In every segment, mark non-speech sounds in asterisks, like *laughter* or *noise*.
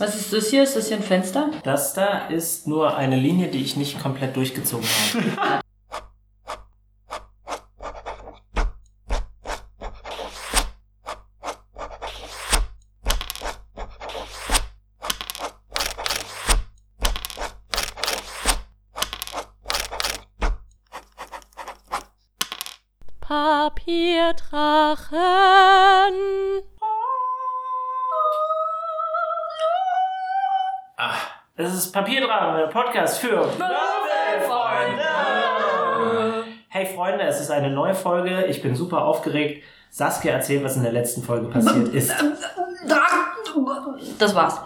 Was ist das hier? Ist das hier ein Fenster? Das da ist nur eine Linie, die ich nicht komplett durchgezogen habe. *laughs* ist Papierdrachen, der Podcast für Freunde. Hey Freunde, es ist eine neue Folge. Ich bin super aufgeregt. Saskia erzählt, was in der letzten Folge passiert ist. Das war's.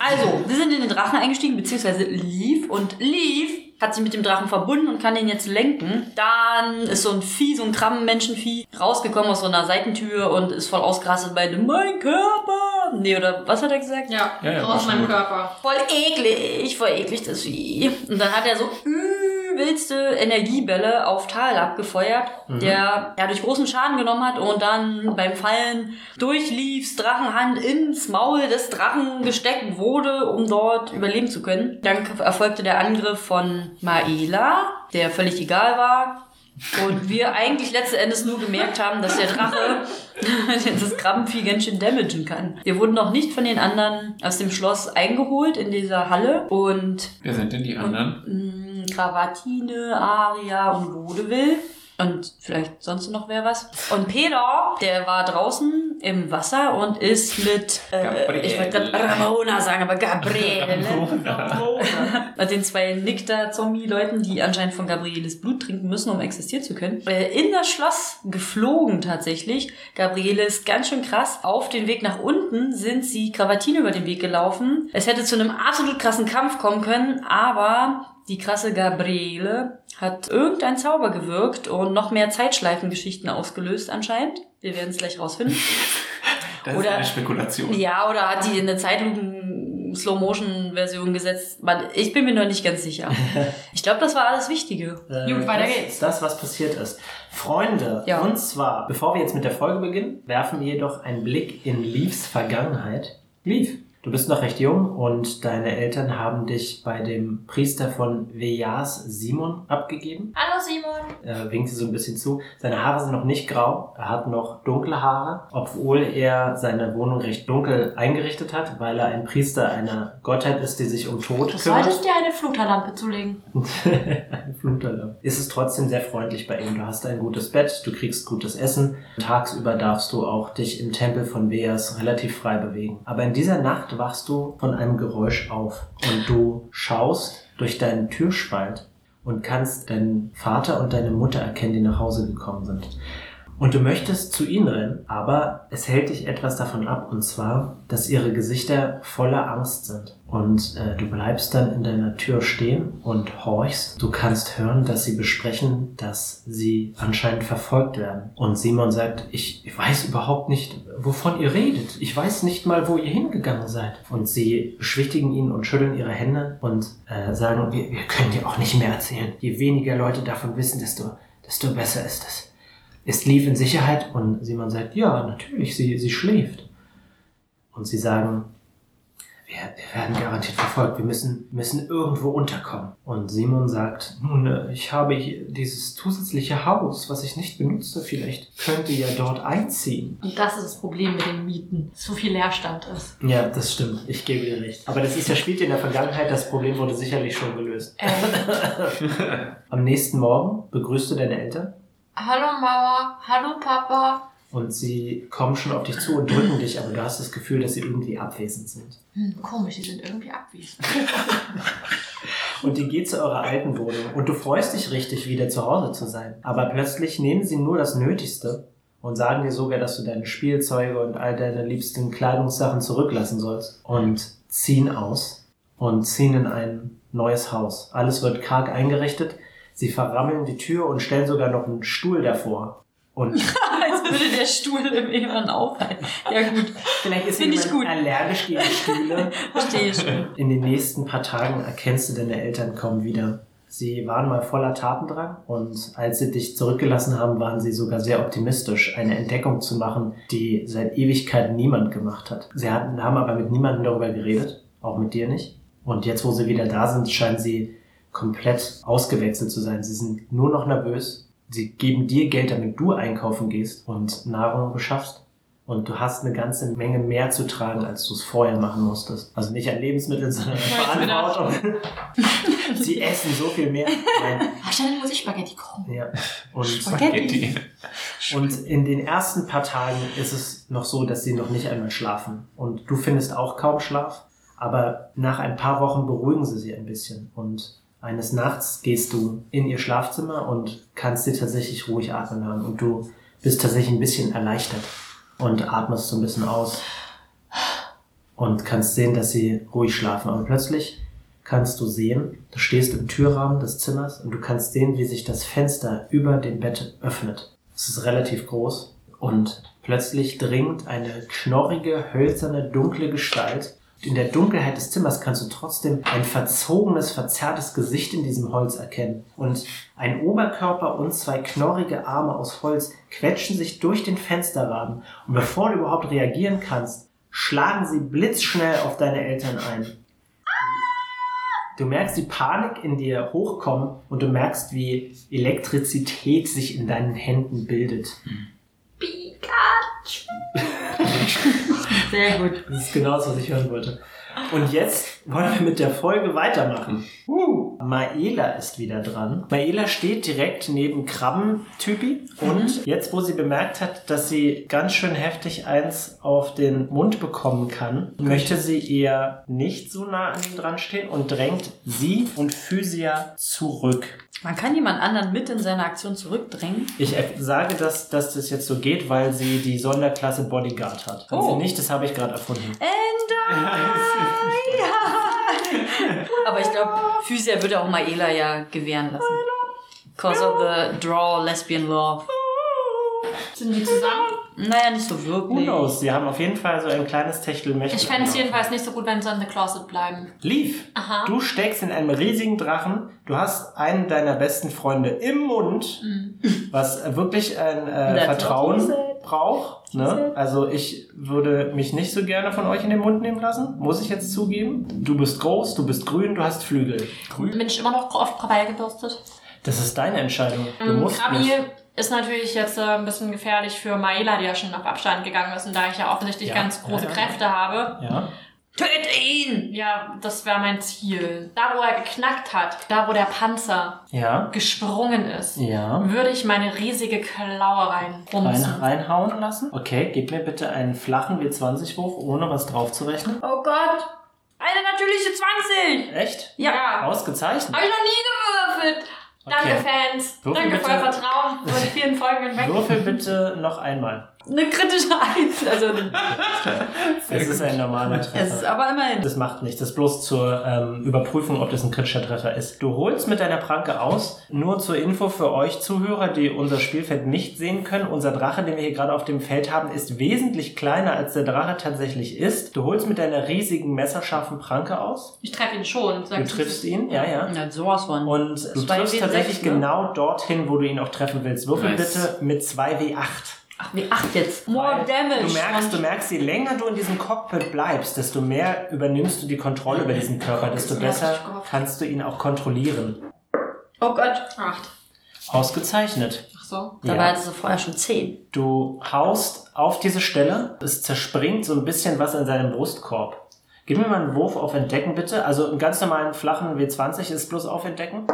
Also, wir sind in den Drachen eingestiegen, beziehungsweise Leaf. Und Leaf hat sich mit dem Drachen verbunden und kann ihn jetzt lenken. Dann ist so ein Vieh, so ein Krabbenmenschenvieh, rausgekommen aus so einer Seitentür und ist voll ausgerastet bei dem Mein Körper. Nee, oder was hat er gesagt? Ja, Ja, ja, aus meinem. Körper. Voll eklig, voll eklig das Vieh. Und dann hat er so übelste Energiebälle auf Tal abgefeuert, der ja durch großen Schaden genommen hat und dann beim Fallen durch Leaves Drachenhand ins Maul des Drachen gesteckt wurde, um dort überleben zu können. Dann erfolgte der Angriff von Maela, der völlig egal war. Und wir eigentlich letzten Endes nur gemerkt haben, dass der Drache *laughs* das Krabbenvieh ganz schön damagen kann. Wir wurden noch nicht von den anderen aus dem Schloss eingeholt in dieser Halle und Wer sind denn die anderen? mh, Kravatine, Aria und Vaudeville. Und vielleicht sonst noch wer was. Und Peter, der war draußen im Wasser und ist mit, äh, ich wollte gerade Ramona sagen, aber Gabriele. *laughs* Mit den zwei Nikta-Zombie-Leuten, die anscheinend von Gabrieles Blut trinken müssen, um existieren zu können. Äh, in das Schloss geflogen tatsächlich. Gabriele ist ganz schön krass. Auf den Weg nach unten sind sie Kravatine über den Weg gelaufen. Es hätte zu einem absolut krassen Kampf kommen können, aber die krasse Gabriele hat irgendein Zauber gewirkt und noch mehr Zeitschleifengeschichten ausgelöst anscheinend. Wir werden es gleich rausfinden. *laughs* Das Oder- ist eine Spekulation. Ja, oder hat die in eine Zeitlupen-Slow-Motion-Version gesetzt? Man, ich bin mir noch nicht ganz sicher. *laughs* Ich glaube, das war alles Wichtige. Äh, Gut, weiter das geht's. ist das, was passiert ist. Freunde, Ja. und zwar, bevor wir jetzt mit der Folge beginnen, werfen wir jedoch einen Blick in Leaves Vergangenheit. Leaf, du bist noch recht jung und deine Eltern haben dich bei dem Priester von Vejas Simon abgegeben. Hallo Simon. Er winkt sie so ein bisschen zu. Seine Haare sind noch nicht grau, er hat noch dunkle Haare, obwohl er seine Wohnung recht dunkel eingerichtet hat, weil er ein Priester einer Gottheit ist, die sich um Tod Du kümmert. solltest dir eine Flutterlampe zulegen. *laughs* Ein Flutalarm. Ist es trotzdem sehr freundlich bei ihm. Du hast ein gutes Bett, du kriegst gutes Essen. Tagsüber darfst du auch dich im Tempel von Veas relativ frei bewegen. Aber in dieser Nacht wachst du von einem Geräusch auf und du schaust durch deinen Türspalt und kannst deinen Vater und deine Mutter erkennen, die nach Hause gekommen sind. Und du möchtest zu ihnen rennen, aber es hält dich etwas davon ab, und zwar, dass ihre Gesichter voller Angst sind. Und äh, du bleibst dann in deiner Tür stehen und horchst. Du kannst hören, dass sie besprechen, dass sie anscheinend verfolgt werden. Und Simon sagt, ich, ich weiß überhaupt nicht, wovon ihr redet. Ich weiß nicht mal, wo ihr hingegangen seid. Und sie beschwichtigen ihn und schütteln ihre Hände und äh, sagen, wir, wir können dir auch nicht mehr erzählen. Je weniger Leute davon wissen, desto, desto besser ist es. Ist Leaf in Sicherheit? Und Simon sagt, ja, natürlich, sie, sie schläft. Und sie sagen, wir, wir werden garantiert verfolgt, wir müssen, müssen irgendwo unterkommen. Und Simon sagt, nun, äh, ich habe hier dieses zusätzliche Haus, was ich nicht benutze, vielleicht könnt ihr ja dort einziehen. Und das ist das Problem mit den Mieten. dass So viel Leerstand ist. Ja, das stimmt, ich gebe dir recht. Aber das ist ja, spielt in der Vergangenheit, das Problem wurde sicherlich schon gelöst. Ähm, *laughs* Am nächsten Morgen begrüßt du deine Eltern hallo Mama, hallo Papa. und sie kommen schon auf dich zu und drücken dich, aber du hast das Gefühl, dass sie irgendwie abwesend sind. Hm, komisch, die sind irgendwie abwesend. *laughs* Und ihr geht zu eurer alten Wohnung und du freust dich richtig, wieder zu Hause zu sein. Aber plötzlich nehmen sie nur das Nötigste und sagen dir sogar, dass du deine Spielzeuge und all deine liebsten Kleidungssachen zurücklassen sollst und ziehen aus und ziehen in ein neues Haus. Alles wird karg eingerichtet. Sie verrammeln die Tür und stellen sogar noch einen Stuhl davor. Und *laughs* Als würde der Stuhl im Inneren aufhalten. Ja gut, vielleicht ist Find ich jemand gut. allergisch gegen Stühle. *laughs* verstehe ich schon. *laughs* In den nächsten paar Tagen erkennst du deine Eltern kommen wieder. Sie waren mal voller Tatendrang und als sie dich zurückgelassen haben, waren sie sogar sehr optimistisch, eine Entdeckung zu machen, die seit Ewigkeiten niemand gemacht hat. Sie hatten, haben aber mit niemandem darüber geredet, auch mit dir nicht. Und jetzt, wo sie wieder da sind, scheinen sie komplett ausgewechselt zu sein. Sie sind nur noch nervös. Sie geben dir Geld, damit du einkaufen gehst und Nahrung beschaffst. Und du hast eine ganze Menge mehr zu tragen, als du es vorher machen musstest. Also nicht an Lebensmitteln, sondern an Verantwortung. *laughs* Sie essen so viel mehr. Wahrscheinlich muss ich Spaghetti kochen. Ja. Und, Spaghetti. und in den ersten paar Tagen ist es noch so, dass sie noch nicht einmal schlafen. Und du findest auch kaum Schlaf. Aber nach ein paar Wochen beruhigen sie sie ein bisschen. Und eines Nachts gehst du in ihr Schlafzimmer und kannst sie tatsächlich ruhig atmen hören. Und du bist tatsächlich ein bisschen erleichtert und atmest so ein bisschen aus. Und kannst sehen, dass sie ruhig schlafen. Und plötzlich kannst du sehen, du stehst im Türrahmen des Zimmers und du kannst sehen, wie sich das Fenster über dem Bett öffnet. Es ist relativ groß und plötzlich dringt eine knorrige, hölzerne, dunkle Gestalt. In der Dunkelheit des Zimmers kannst du trotzdem ein verzogenes, verzerrtes Gesicht in diesem Holz erkennen. Und ein Oberkörper und zwei knorrige Arme aus Holz quetschen sich durch den Fensterrahmen. Und bevor du überhaupt reagieren kannst, schlagen sie blitzschnell auf deine Eltern ein. Du merkst die Panik in dir hochkommen und du merkst, wie Elektrizität sich in deinen Händen bildet. Pikachu. *laughs* Sehr gut. Das ist genau das, was ich hören wollte. Und jetzt wollen wir mit der Folge weitermachen. Uh, Maela ist wieder dran. Maela steht direkt neben Krabbentypi und jetzt, wo sie bemerkt hat, dass sie ganz schön heftig eins auf den Mund bekommen kann, möchte sie eher nicht so nah an ihm dran stehen und drängt sie und Physia zurück. Man kann jemand anderen mit in seine Aktion zurückdrängen. Ich äh, sage, dass, dass das jetzt so geht, weil sie die Sonderklasse Bodyguard hat. Hat Oh. sie nicht, das habe ich gerade erfunden. And *laughs* I, Aber ich glaube, Physia würde auch Maela ja gewähren lassen. Because of the draw lesbian love. Sind die zusammen? Naja, nicht so Who wirklich. knows? Sie haben auf jeden Fall so ein kleines Techtelmechtel. Ich fände es jedenfalls nicht so gut, wenn sie in the closet bleiben. Leaf, Aha. du steckst in einem riesigen Drachen. Du hast einen deiner besten Freunde im Mund, was wirklich ein äh, Vertrauen braucht. Ne? Also ich würde mich nicht so gerne von euch in den Mund nehmen lassen, muss ich jetzt zugeben. Du bist groß, du bist grün, du hast Flügel. Bin ich immer noch oft Krawall gebürstet? Das ist deine Entscheidung. Du Ähm, musst Krabi nicht. Ist natürlich jetzt äh, ein bisschen gefährlich für Maela, die ja schon auf Abstand gegangen ist und da ich ja offensichtlich Ja, ganz große ja, ja. Kräfte habe. Ja. Töte ihn! Ja, das wäre mein Ziel. Da, wo er geknackt hat, da, wo der Panzer Ja. gesprungen ist, Ja. würde ich meine riesige Klaue Rein, reinrumsen. reinhauen lassen. Okay, gib mir bitte einen flachen W20-Wurf, ohne was drauf zu rechnen. Oh Gott! Eine natürliche 20! Echt? Ja. Ausgezeichnet. Habe ich noch nie gewürfelt. Danke. Fans. Würfel Danke für euer. Vertrauen über die vielen Folgen *laughs* hinweg. Würfel bitte noch einmal. Eine kritische Eins. Also, *laughs* Es ist ein normaler es ist Treffer. aber immerhin. Das macht nichts. Das ist bloß zur ähm, Überprüfung, ob das ein kritischer Treffer ist. Du holst mit deiner Pranke aus. Nur zur Info für euch Zuhörer, die unser Spielfeld nicht sehen können. Unser Drache, den wir hier gerade auf dem Feld haben, ist wesentlich kleiner, als der Drache tatsächlich ist. Du holst mit deiner riesigen, messerscharfen Pranke aus. Ich treffe ihn schon. Du triffst ihn, ja, ja. Ja, sowas von. Und du triffst W6, tatsächlich ne? genau dorthin, wo du ihn auch treffen willst. Würfel Nice. bitte mit 2W8. Ach, wie acht jetzt. More Weil damage. Du merkst, du merkst, je länger du in diesem Cockpit bleibst, desto mehr übernimmst du die Kontrolle über diesen Körper, desto besser kannst du ihn auch kontrollieren. Oh Gott. Acht. Ausgezeichnet. Ach so. Dabei Ja. hattest du vorher schon zehn. Du haust auf diese Stelle, es zerspringt so ein bisschen was in seinem Brustkorb. Gib mir mal einen Wurf auf Entdecken, bitte. Also einen ganz normalen flachen W20 ist bloß auf Entdecken.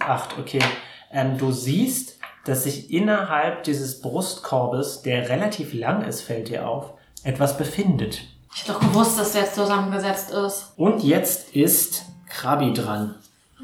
Acht, okay. Ähm, du siehst, dass sich innerhalb dieses Brustkorbes, der relativ lang ist, fällt dir auf, etwas befindet. Ich hätte doch gewusst, dass der jetzt zusammengesetzt ist. Und jetzt ist Krabi dran.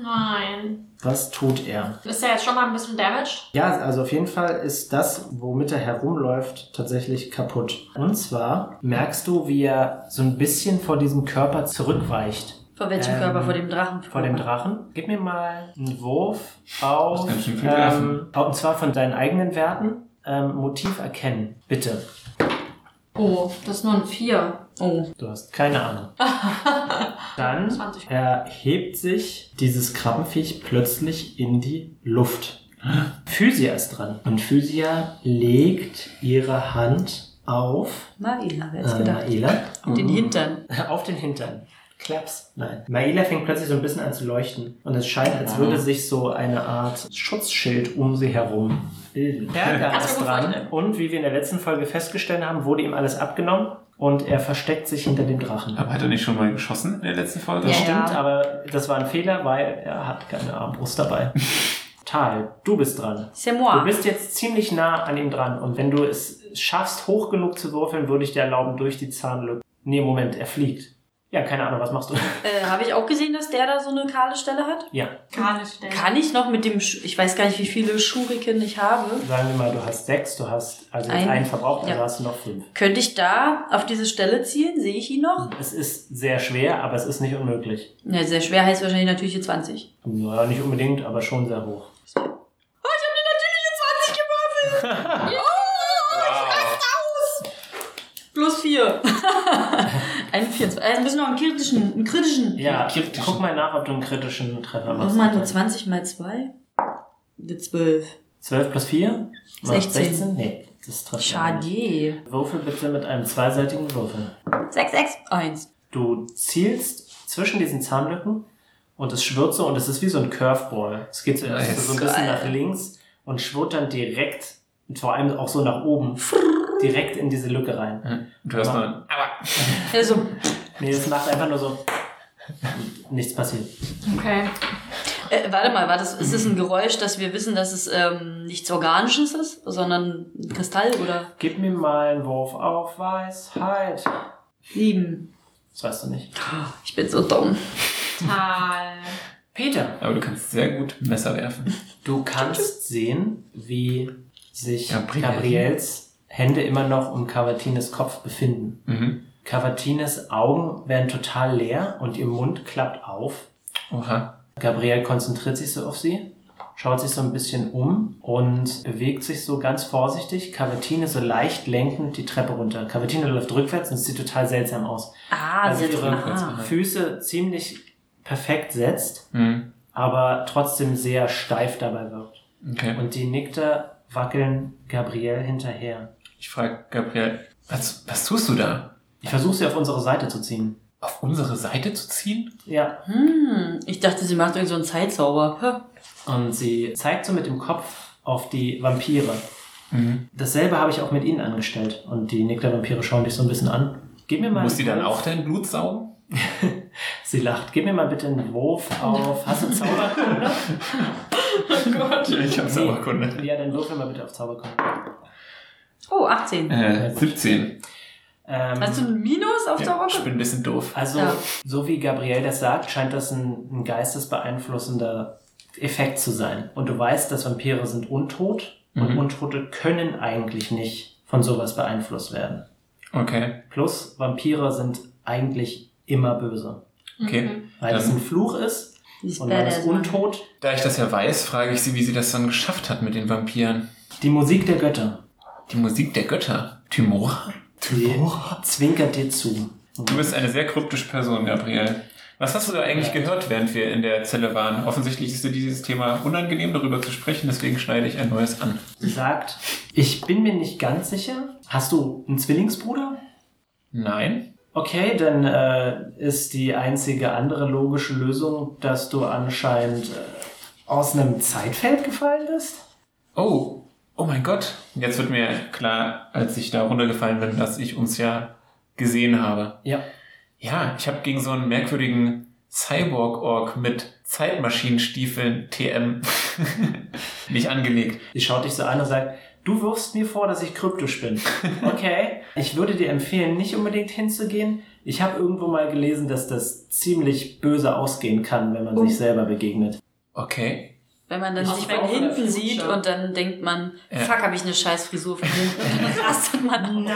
Nein. Was tut er? Ist der jetzt schon mal ein bisschen damaged? Ja, also auf jeden Fall ist das, womit er herumläuft, tatsächlich kaputt. Und zwar merkst du, wie er so ein bisschen vor diesem Körper zurückweicht. Vor welchem Ähm, Körper? Vor dem Drachen? Vor dem Drachen. Gib mir mal einen Wurf auf, ähm, und zwar von deinen eigenen Werten. Ähm, Motiv erkennen. Bitte. Oh, das ist nur ein Vier. Oh. Du hast keine Ahnung. *laughs* Dann dann 20. erhebt sich dieses Krabbenviech plötzlich in die Luft. Physia ist dran. Und Physia legt ihre Hand auf Maila, wer hätte äh, gedacht? Maela. Den Hintern. *laughs* Auf den Hintern. Klaps. Nein. Maela fängt plötzlich so ein bisschen an zu leuchten. Und es scheint, als würde sich so eine Art Schutzschild um sie herum bilden. Kannst du ist dran. vorstellen. Und wie wir in der letzten Folge festgestellt haben, wurde ihm alles abgenommen. Und er versteckt sich hinter dem Drachen. Aber hat er nicht schon mal geschossen in der letzten Folge? Das Ja. stimmt, aber das war ein Fehler, weil er hat keine Armbrust dabei. *laughs* Tal, du bist dran. C'est Du moi. bist jetzt ziemlich nah an ihm dran. Und wenn du es schaffst, hoch genug zu würfeln, würde ich dir erlauben, durch die Zahnlücke. Nee, Moment, er fliegt. Ja, keine Ahnung, was machst du? Äh, Habe ich auch gesehen, dass der da so eine kahle Stelle hat? Ja, nicht stellen. Kann ich noch mit dem, Sch ich weiß gar nicht, wie viele Schuriken ich habe. sagen wir mal, du hast sechs, du hast also Ein- einen verbraucht, also ja. hast du noch fünf. Könnte ich da auf diese Stelle zielen? Sehe ich ihn noch? Es ist sehr schwer, aber es ist nicht unmöglich. Ja, sehr schwer heißt wahrscheinlich natürliche 20. Naja, nicht unbedingt, aber schon sehr hoch. Oh, ich habe eine natürliche 20 gewürfelt! *laughs* Plus 4. ein 24. Also müssen noch einen kritischen, einen kritischen. Ja, Kritisch. guck mal nach, ob du einen kritischen Treffer Mach machst. mal nur 20 mal 2. Eine 12. 12 plus 4? 16. 16? Nee, das trifft Schade. nicht. Würfel bitte mit einem zweiseitigen Würfel. 6, 6, 1. Du zielst zwischen diesen Zahnlücken und es schwirrt so und es ist wie so ein Curveball. Es geht zuerst Nice. so ein bisschen Geil. nach links und schwirrt dann direkt, und vor allem auch so nach oben, direkt in diese Lücke rein. Und du hörst nur, aber *laughs* Also, Nee, es macht einfach nur so. Nichts passiert. Okay. äh, warte mal, war das, ist das ein Geräusch, dass wir wissen, dass es ähm, nichts Organisches ist, sondern ein Kristall oder Gib mir mal einen Wurf auf Weisheit. Sieben? Das weißt du nicht. Ich bin so dumm. Tal. Peter, Aber du kannst sehr gut Messer werfen. du kannst sehen, wie sich Gabriel. Gabriels Hände immer noch um Cavatines Kopf befinden. Mhm. Cavatines Augen werden total leer und ihr Mund klappt auf. Oha. Gabriel konzentriert sich so auf sie, schaut sich so ein bisschen um und bewegt sich so ganz vorsichtig. Cavatine so leicht lenkend die Treppe runter. Cavatine läuft rückwärts und es sieht total seltsam aus. Ah, Also ihre ah. Füße ziemlich perfekt setzt, Mhm. aber trotzdem sehr steif dabei wirkt. Okay. Und die Nickter wackeln Gabriel hinterher. Ich frage Gabriel, was, was tust du da? Ich versuche sie auf unsere Seite zu ziehen. Auf unsere Seite zu ziehen? Ja, Hm, ich dachte, sie macht irgend so einen Zeitzauber. Hä? und sie zeigt so mit dem Kopf auf die Vampire. Mhm. Dasselbe habe ich auch mit ihnen angestellt. Und die Nickler-Vampire schauen dich so ein bisschen an. Gib mir mal Muss die dann auch dein Blut saugen? *laughs* Sie lacht. Gib mir mal bitte einen Wurf auf. Hast du Zauberkunde? *laughs* Oh Gott. Ich habe Sauerkunde. Ja, dann würfel mal bitte auf Zauberkunde. Oh, 18. Äh, 17. Ähm, Hast du ein Minus auf Ja, ich Zauberkunde? bin ein bisschen doof. Also, Ja. so wie Gabriel das sagt, scheint das ein, ein geistesbeeinflussender Effekt zu sein. Und du weißt, dass Vampire sind untot und Mhm. Untote können eigentlich nicht von sowas beeinflusst werden. Okay. Plus, Vampire sind eigentlich immer böse. Okay. Mhm. Weil Dann- es ein Fluch ist und man ist badass, Mann. untot. Da ich das ja weiß, frage ich sie, wie sie das dann geschafft hat mit den Vampiren. Die Musik der Götter Die Musik der Götter. Tymora? die zwinkert dir zu. Du bist eine sehr kryptische Person, Gabriel. Was hast du da eigentlich gehört, während wir in der Zelle waren? Offensichtlich ist dir dieses Thema unangenehm, darüber zu sprechen, deswegen schneide ich ein neues an. Sie sagt, ich bin mir nicht ganz sicher. Hast du einen Zwillingsbruder? Nein? Okay, dann äh, ist die einzige andere logische Lösung, dass du anscheinend äh, aus einem Zeitfeld gefallen bist. Oh, oh mein Gott. Jetzt wird mir klar, als ich da runtergefallen bin, dass ich uns ja gesehen habe. Ja. Ja, ich habe gegen so einen merkwürdigen Cyborg-Org mit Zeitmaschinenstiefeln TM *laughs* mich angelegt. Sie schaut dich so an und sagt, du wirfst mir vor, dass ich kryptisch bin. *laughs* Okay. Ich würde dir empfehlen, nicht unbedingt hinzugehen. Ich habe irgendwo mal gelesen, dass das ziemlich böse ausgehen kann, wenn man Oh. sich selber begegnet. Okay. Wenn man dann von to the hinten sieht und dann denkt man, Ja. fuck, habe ich eine scheiß Frisur von hinten. Und dann rastet man aus.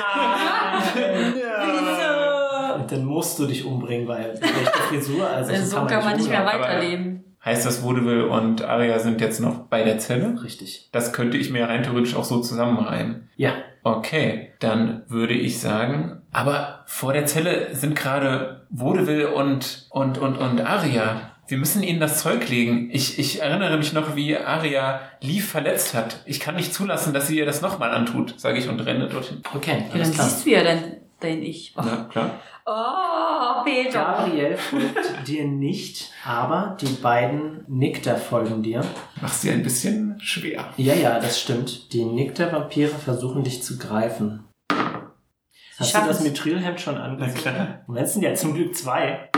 Und dann musst du dich umbringen, weil schlechte Frisur, also so kann man nicht mehr weiterleben. Heißt das, Vaudeville und Aria sind jetzt noch bei der Zelle? Richtig. Das könnte ich mir rein theoretisch auch so zusammenreimen. Ja. Okay, dann würde ich sagen, Aber vor der Zelle sind gerade Vaudeville und, und, und, und Aria. Wir müssen ihnen das Zeug legen. Ich, ich erinnere mich noch, wie Aria Leaf verletzt hat. Ich kann nicht zulassen, dass sie ihr das nochmal antut, sage ich und renne dorthin. Okay, Ja, dann klar. siehst du ja dann dein Ich. Oh, Ja, klar. oh Peter. Gabriel folgt *laughs* dir nicht, aber die beiden Nikter folgen dir. Machst sie ein bisschen schwer. Ja, ja, das stimmt. Die Nikter-Vampire versuchen dich zu greifen. Hast du das. Mithrilhemd schon angesehen? klar. Moment, es sind ja zum Glück zwei.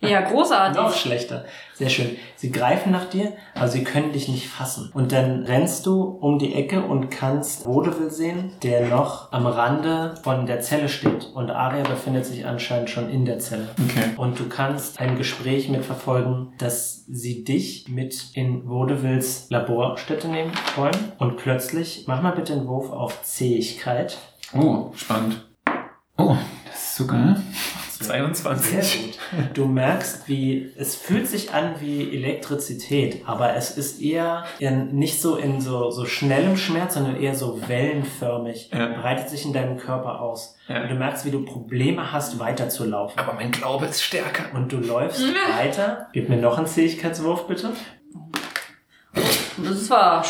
Ja, großartig. Noch schlechter. Sehr schön. Sie greifen nach dir, aber sie können dich nicht fassen. Und dann rennst du um die Ecke und kannst Vaudeville sehen, der noch am Rande von der Zelle steht. Und Aria befindet sich anscheinend schon in der Zelle. Okay. Und du kannst ein Gespräch mitverfolgen, dass sie dich mit in Vaudevilles Laborstätte nehmen wollen. Und plötzlich, mach mal bitte einen Wurf auf Zähigkeit. Oh, spannend. Oh, das ist sogar 22. Sehr gut. Du merkst, wie es fühlt sich an wie Elektrizität, aber es ist eher in, nicht so in so, so schnellem Schmerz, sondern eher so wellenförmig. Ja. Breitet sich in deinem Körper aus. Ja. Und du merkst, wie du Probleme hast, weiterzulaufen. Aber mein Glaube ist stärker. Und du läufst weiter. Gib mir noch einen Zähigkeitswurf, bitte. Das war.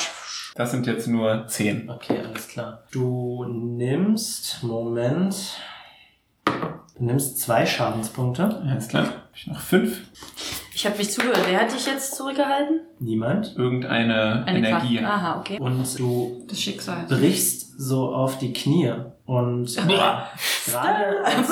Das sind jetzt nur 10. Okay, alles klar. Du nimmst, Moment. Du nimmst zwei Schadenspunkte. Alles klar. Hab ich noch 5? Ich habe mich zugehört. Wer hat dich jetzt zurückgehalten? Niemand. Irgendeine Eine Energie. Kraft. Aha, okay. Und du Das Schicksal. brichst so auf die Knie und *laughs* gerade als,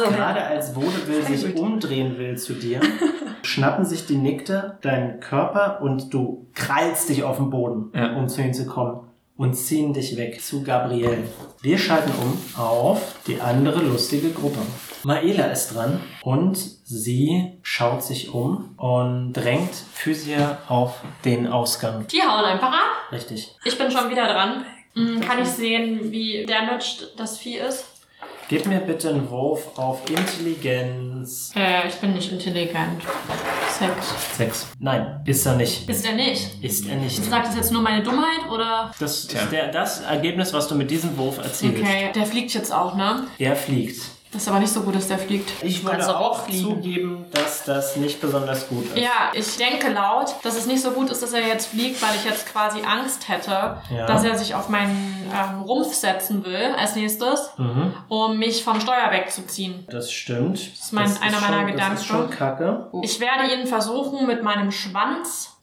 ja. gerade als Vaudeville sich umdrehen will zu dir, *laughs* schnappen sich die Nikte deinen Körper und du krallst dich auf den Boden, Ja. um zu ihnen zu kommen und ziehen dich weg zu Gabrielle. Wir schalten um auf die andere lustige Gruppe. Maela ist dran und sie schaut sich um und drängt Physia auf den Ausgang. Die hauen einfach ab. Richtig. Ich bin schon wieder dran. Hm, Kann ich sehen, wie damaged das Vieh ist? Gib mir bitte einen Wurf auf Intelligenz. Äh, ich bin nicht intelligent. Sex. Sechs. Nein, ist er nicht. Ist er nicht? Ist er nicht. Sagt das jetzt nur meine Dummheit oder? Das Tja. ist der, das Ergebnis, was du mit diesem Wurf erzielst. Okay, der fliegt jetzt auch, ne? Er fliegt. Das ist aber nicht so gut, dass der fliegt. Ich würde du auch fliegen. zugeben, dass das nicht besonders gut ist. Ja, ich denke laut, dass es nicht so gut ist, dass er jetzt fliegt, weil ich jetzt quasi Angst hätte, Ja. dass er sich auf meinen ähm, Rumpf setzen will als nächstes, Mhm, um mich vom Steuer wegzuziehen. das stimmt. Das ist mein- einer meiner schon, Gedanken. Das ist schon kacke. Ich werde ihn versuchen, mit meinem Schwanz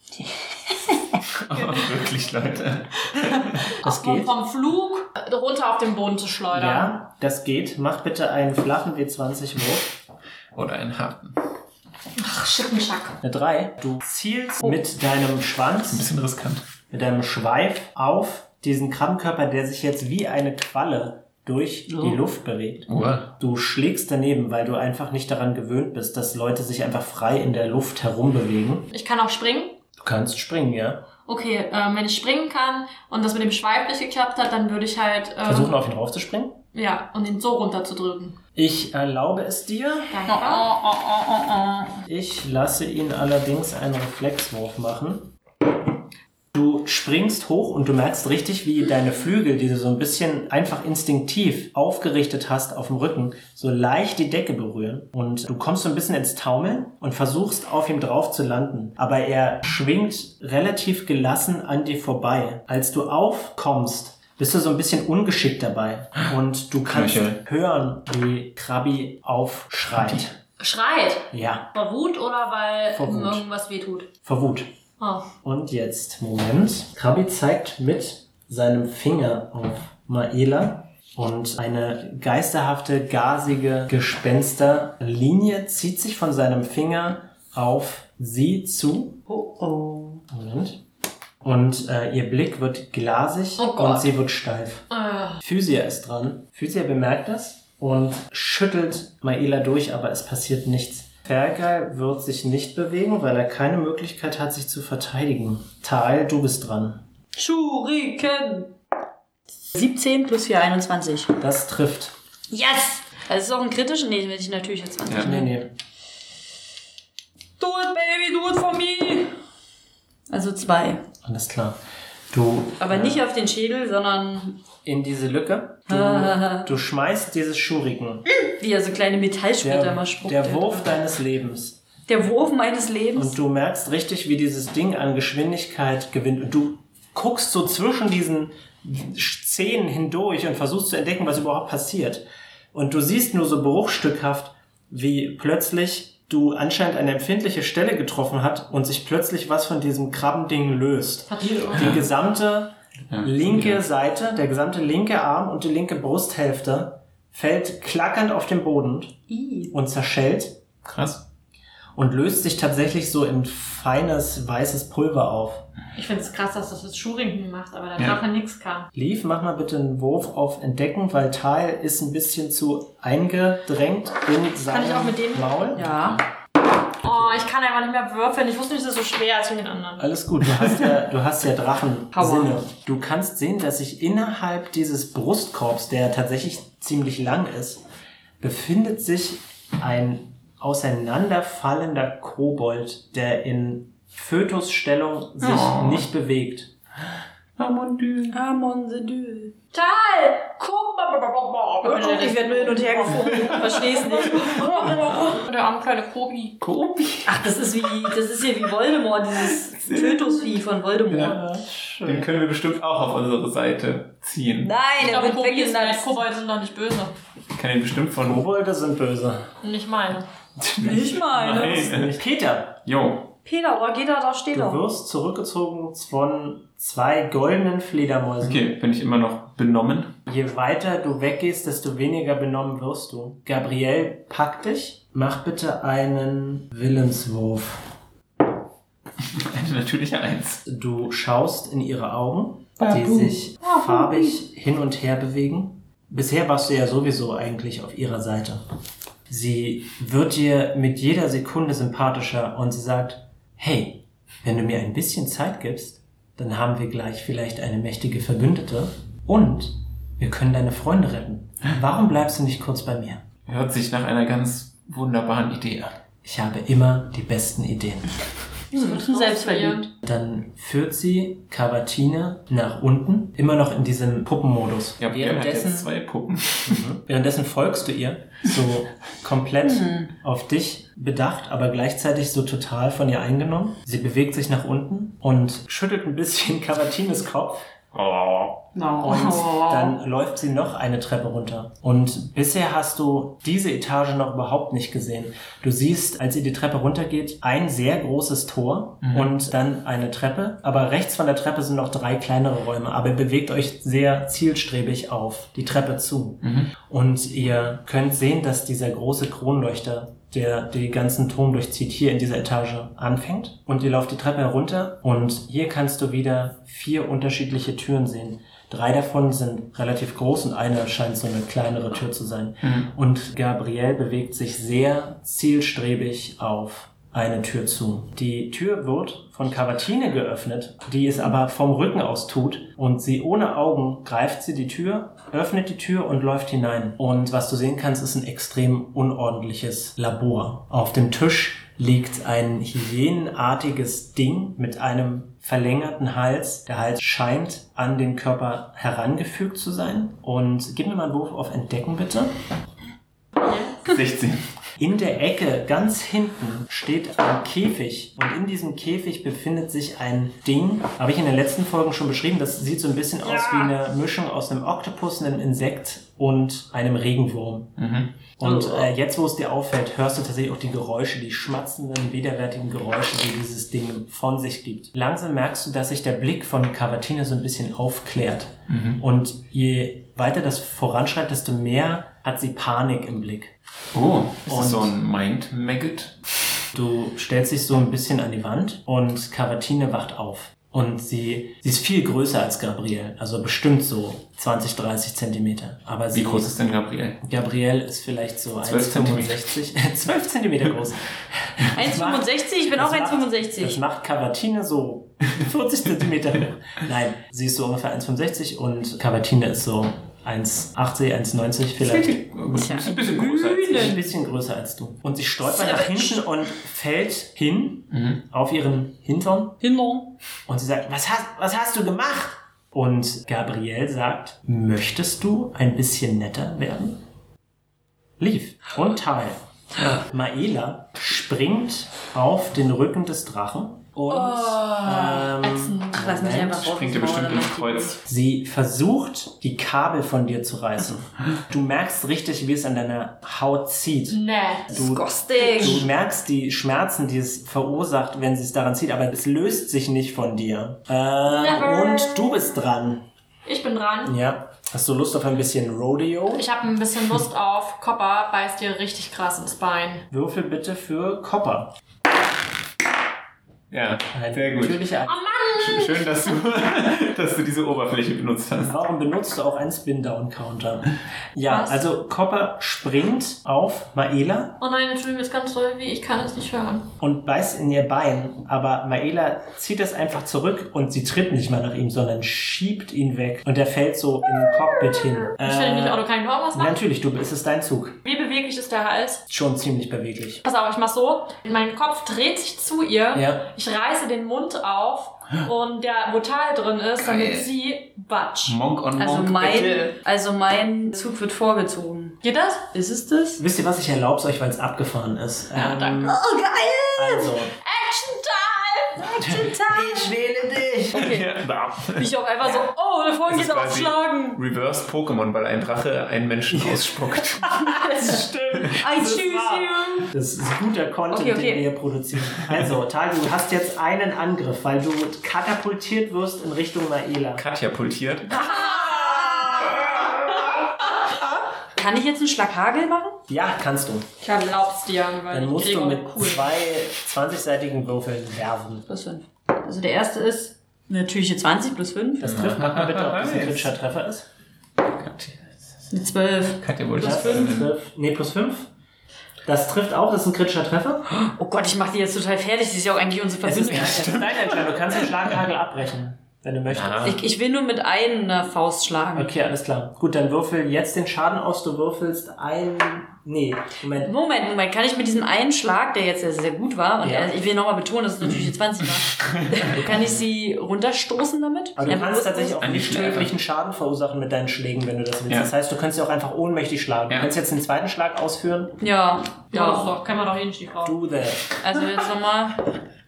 *laughs* Oh, wirklich, Leute. *laughs* Das vom, geht. vom Flug runter auf den Boden zu schleudern. Ja, das geht. Mach bitte einen flachen W20-Wurf. Oder einen harten. Ach, Schippenschack. Eine 3. Du zielst mit deinem Ein Schwanz bisschen riskant. mit einem Schweif auf diesen Krabbenkörper, der sich jetzt wie eine Qualle durch die Luft bewegt. Uah. Du schlägst daneben, weil du einfach nicht daran gewöhnt bist, dass Leute sich einfach frei in der Luft herumbewegen. Ich kann auch springen. Du kannst springen, ja. Okay, ähm, wenn ich springen kann und das mit dem Schweif nicht geklappt hat, dann würde ich halt ähm, Versuchen auf ihn draufzuspringen. ja und ihn so runterzudrücken. Ich erlaube es dir. Danke. Ich lasse ihn allerdings einen Reflexwurf machen. Du springst hoch und du merkst richtig, wie deine Flügel, die du so ein bisschen einfach instinktiv aufgerichtet hast auf dem Rücken, so leicht die Decke berühren. Und du kommst so ein bisschen ins Taumeln und versuchst auf ihm drauf zu landen. Aber er schwingt relativ gelassen an dir vorbei. Als du aufkommst, bist du so ein bisschen ungeschickt dabei. Und du kannst Knöchel. hören, wie Krabi aufschreit. Schreit. Ja, Vor Wut oder weil Vor ihm Wut. irgendwas wehtut? vor Wut. Oh. Und jetzt, Moment. Krabi zeigt mit seinem Finger auf Maela und eine geisterhafte, gasige Gespensterlinie zieht sich von seinem Finger auf sie zu. Oh oh. Moment. Und äh, ihr Blick wird glasig Oh und sie wird steif. Äh, Physia ist dran. Physia bemerkt das und schüttelt Maela durch, aber es passiert nichts. Fergal wird sich nicht bewegen, weil er keine Möglichkeit hat, sich zu verteidigen. Tal, du bist dran. Shuriken. 17 plus 4, 21. Das trifft. Yes! Das ist auch ein kritischer. Nee, will ich natürlich jetzt 20. Ja. Nee, nee. Do it, baby, do it for me! Also zwei. Alles klar. Du Aber nicht auf den Schädel, sondern in diese Lücke. Du, *laughs* du schmeißt dieses Schuriken. wie er so kleine Metallsplitter Der, mal spuckt. der Wurf deines Lebens. Der Wurf meines Lebens. Und du merkst richtig, wie dieses Ding an Geschwindigkeit gewinnt. Und du guckst so zwischen diesen Szenen hindurch und versuchst zu entdecken, was überhaupt passiert. Und du siehst nur so bruchstückhaft, wie plötzlich du anscheinend eine empfindliche Stelle getroffen hat und sich plötzlich was von diesem Krabbending löst. Die gesamte linke Seite, der gesamte linke Arm und die linke Brusthälfte fällt klackernd auf den Boden und zerschellt Krass. Und löst sich tatsächlich so in feines weißes Pulver auf. Ich finde es krass, dass das das Schurinken macht, aber der Ja. Drache nix kann. Leaf, mach mal bitte einen Wurf auf Entdecken, weil Tal ist ein bisschen zu eingedrängt in seinem ich auch mit dem? Maul. Ja. Oh, ich kann einfach nicht mehr würfeln. Ich wusste nicht, dass es so schwer ist wie den anderen. Alles gut, du hast ja, du hast ja Drachensinne. Du kannst sehen, dass sich innerhalb dieses Brustkorbs, der tatsächlich ziemlich lang ist, befindet sich ein auseinanderfallender Kobold, der in Fötusstellung sich Oh. nicht bewegt. Ah, mon Dieu. Ah, mon Dieu. Tal! Guck mal! Ich werde nur hin und her *laughs* gefunden. Versteh's *laughs* nicht. Der arme kleine Kobi. Kobi. Ach, das ist wie, das ist hier wie Voldemort, dieses *laughs* Fötusvieh von Voldemort. Ja. Den können wir bestimmt auch auf unsere Seite ziehen. Nein, Ich er glaube, wird Kobi ist weggenannt. nicht. Kobolde sind doch nicht böse. Ich kann ihn bestimmt von... Kobolde sind böse. Nicht meine. *laughs* Nicht meine. Nein. Peter, Jo. Peter, da geht er, da steht du er. wirst zurückgezogen von zwei goldenen Fledermäusen. Okay, bin ich immer noch benommen? Je weiter du weggehst, desto weniger benommen wirst du. Gabrielle packt dich. Mach bitte einen Willenswurf. *laughs* Eine natürliche Eins. Du schaust in ihre Augen, die Babu. sich farbig hin und her bewegen. Bisher warst du ja sowieso eigentlich auf ihrer Seite. Sie wird dir mit jeder Sekunde sympathischer und sie sagt, hey, wenn du mir ein bisschen Zeit gibst, dann haben wir gleich vielleicht eine mächtige Verbündete und wir können deine Freunde retten. Warum bleibst du nicht kurz bei mir? Hört sich nach einer ganz wunderbaren Idee an. Ich habe immer die besten Ideen. Hm, selbstverliebt. Dann führt sie Cavatine nach unten, immer noch in diesem Puppenmodus. Ja, hat währenddessen, jetzt zwei Puppen. währenddessen folgst du ihr, so komplett Mhm. auf dich bedacht, aber gleichzeitig so total von ihr eingenommen. Sie bewegt sich nach unten und schüttelt ein bisschen *laughs* Cavatines Kopf Oh. Und *laughs* dann läuft sie noch eine Treppe runter. Und bisher hast du diese Etage noch überhaupt nicht gesehen. Du siehst, als sie die Treppe runtergeht, ein sehr großes Tor Mhm. und dann eine Treppe. Aber rechts von der Treppe sind noch drei kleinere Räume. Aber ihr bewegt euch sehr zielstrebig auf die Treppe zu. Mhm. Und ihr könnt sehen, dass dieser große Kronleuchter, der den ganzen Turm durchzieht, hier in dieser Etage anfängt. Und ihr lauft die Treppe herunter und hier kannst du wieder vier unterschiedliche Türen sehen. Drei davon sind relativ groß und eine scheint so eine kleinere Tür zu sein. Mhm. Und Gabrielle bewegt sich sehr zielstrebig auf eine Tür zu. Die Tür wird von Cavatine geöffnet, die es aber vom Rücken aus tut und sie ohne Augen greift sie die Tür, öffnet die Tür und läuft hinein. Und was du sehen kannst, ist ein extrem unordentliches Labor. Auf dem Tisch liegt ein hyänenartiges Ding mit einem verlängerten Hals. Der Hals scheint an den Körper herangefügt zu sein. Und gib mir mal einen Wurf auf Entdecken, bitte. 16. In der Ecke ganz hinten steht ein Käfig und in diesem Käfig befindet sich ein Ding, habe ich in den letzten Folgen schon beschrieben, das sieht so ein bisschen aus wie eine Mischung aus einem Oktopus, einem Insekt und einem Regenwurm. Mhm. Und äh, jetzt, wo es dir auffällt, hörst du tatsächlich auch die Geräusche, die schmatzenden, widerwärtigen Geräusche, die dieses Ding von sich gibt. Langsam merkst du, dass sich der Blick von Cavatine so ein bisschen aufklärt. Mhm. Und je weiter das voranschreitet, desto mehr hat sie Panik im Blick. Oh, ist Und- das so ein Mind-Maggot? Du stellst dich so ein bisschen an die Wand und Cavatine wacht auf. Und sie, sie ist viel größer als Gabrielle, also bestimmt so 20, 30 Zentimeter. Aber sie, Wie groß ist denn Gabriel? Gabrielle ist vielleicht so 12 1,65, 12 Zentimeter groß. 1,65, ich bin auch macht- Das 1,65. macht Cavatine so 40 *laughs* Zentimeter hoch. Nein, sie ist so ungefähr 1,65 und Cavatine ist so 1,80, 1,90 vielleicht. Ist ein bisschen größer als ein bisschen größer als du. Und sie stolpert nach hinten und fällt hin auf ihren Hintern. Hindern. Und sie sagt, was hast, was hast du gemacht? Und Gabrielle sagt, möchtest du ein bisschen netter werden? Lief und Tal. Maela springt auf den Rücken des Drachen und ähm, Ach, lass mich einfach. Springt dir bestimmt ins Kreuz. Sie versucht, die Kabel von dir zu reißen. Du merkst richtig, wie es an deiner Haut zieht. Nee. Du, Disgusting. du merkst die Schmerzen, die es verursacht, wenn sie es daran zieht, aber es löst sich nicht von dir. Äh, und du bist dran. Ich bin dran. Ja. Hast du Lust auf ein bisschen Rodeo? Ich habe ein bisschen Lust auf Copper, beißt dir richtig krass ins Bein. Würfel bitte für Copper. Ja, sehr gut. natürlicher Ein- Schön, dass du, *laughs* dass du diese Oberfläche benutzt hast. Warum benutzt du auch einen Spin-Down-Counter? Ja, Was? also Copper springt auf Maela Oh nein, Entschuldigung, ist ganz doll wie ich kann es nicht hören. und beißt in ihr Bein, aber Maela zieht es einfach zurück und sie tritt nicht mal nach ihm, sondern schiebt ihn weg und er fällt so im Cockpit hin. Ich will nicht Auto kein Tor was machen. natürlich, du, es ist dein Zug. Wie beweglich ist der Hals? Schon ziemlich beweglich. Pass auf, ich mach so. Mein Kopf dreht sich zu ihr. Ja. Ich reiße den Mund auf und der, wo Tal drin ist, damit Geil. sie batsch. Monk on Also Monk. mein, bitte. also mein Zug wird vorgezogen. Geht das? Ist es das? Wisst ihr was? Ich erlaube es euch, weil es abgefahren ist. Ja, Ähm, danke. Oh, geil! Also, Action Time! *laughs* ich wähle dich. Okay. Ja. Ich auch einfach so, oh, da vorne Das geht ist er auf quasi Schlagen. Reverse Pokémon, weil ein Drache einen Menschen ausspuckt. *laughs* Das stimmt. I Das choose you. Das ist guter Content, Okay, okay. den wir hier produzieren. Also, Tal, du hast jetzt einen Angriff, weil du katapultiert wirst in Richtung Maela. Katja pultiert. *laughs* Kann ich jetzt einen Schlaghagel machen? Ja, kannst du. Ich erlaub's dir, weil Dann ich musst du mit cool. zwei 20-seitigen Würfeln werfen. Plus 5. Also der erste ist natürliche 20 plus 5. Das trifft mach mal bitte, ob das ein kritischer Treffer ist. Katja, Eine 12. Katja wollte sagen. trifft, nee, plus 5. Das trifft auch, das ist ein kritischer Treffer. Oh Gott, ich mach die jetzt total fertig. Sie ist ja auch eigentlich unsere Es ist, Verbindung. deine Entscheidung. Du kannst den Schlaghagel abbrechen, wenn du möchtest. Ah. Ich, ich will nur mit einer Faust schlagen. Okay, alles klar. Gut, dann würfel jetzt den Schaden aus. Du würfelst ein... Nee, Moment. Moment, Moment, kann ich mit diesem einen Schlag, der jetzt sehr, sehr gut war, und Ja. er- ich will nochmal betonen, dass es natürlich die 20 war, *laughs* kann ich sie runterstoßen damit? Aber du kannst tatsächlich auch nicht tödlichen Schaden verursachen mit deinen Schlägen, wenn du das willst. Ja. Das heißt, du kannst sie auch einfach ohnmächtig schlagen. Ja. Du kannst jetzt den zweiten Schlag ausführen. Ja, Ja, doch, kann man doch eh nicht die Frau. Do that. Also jetzt nochmal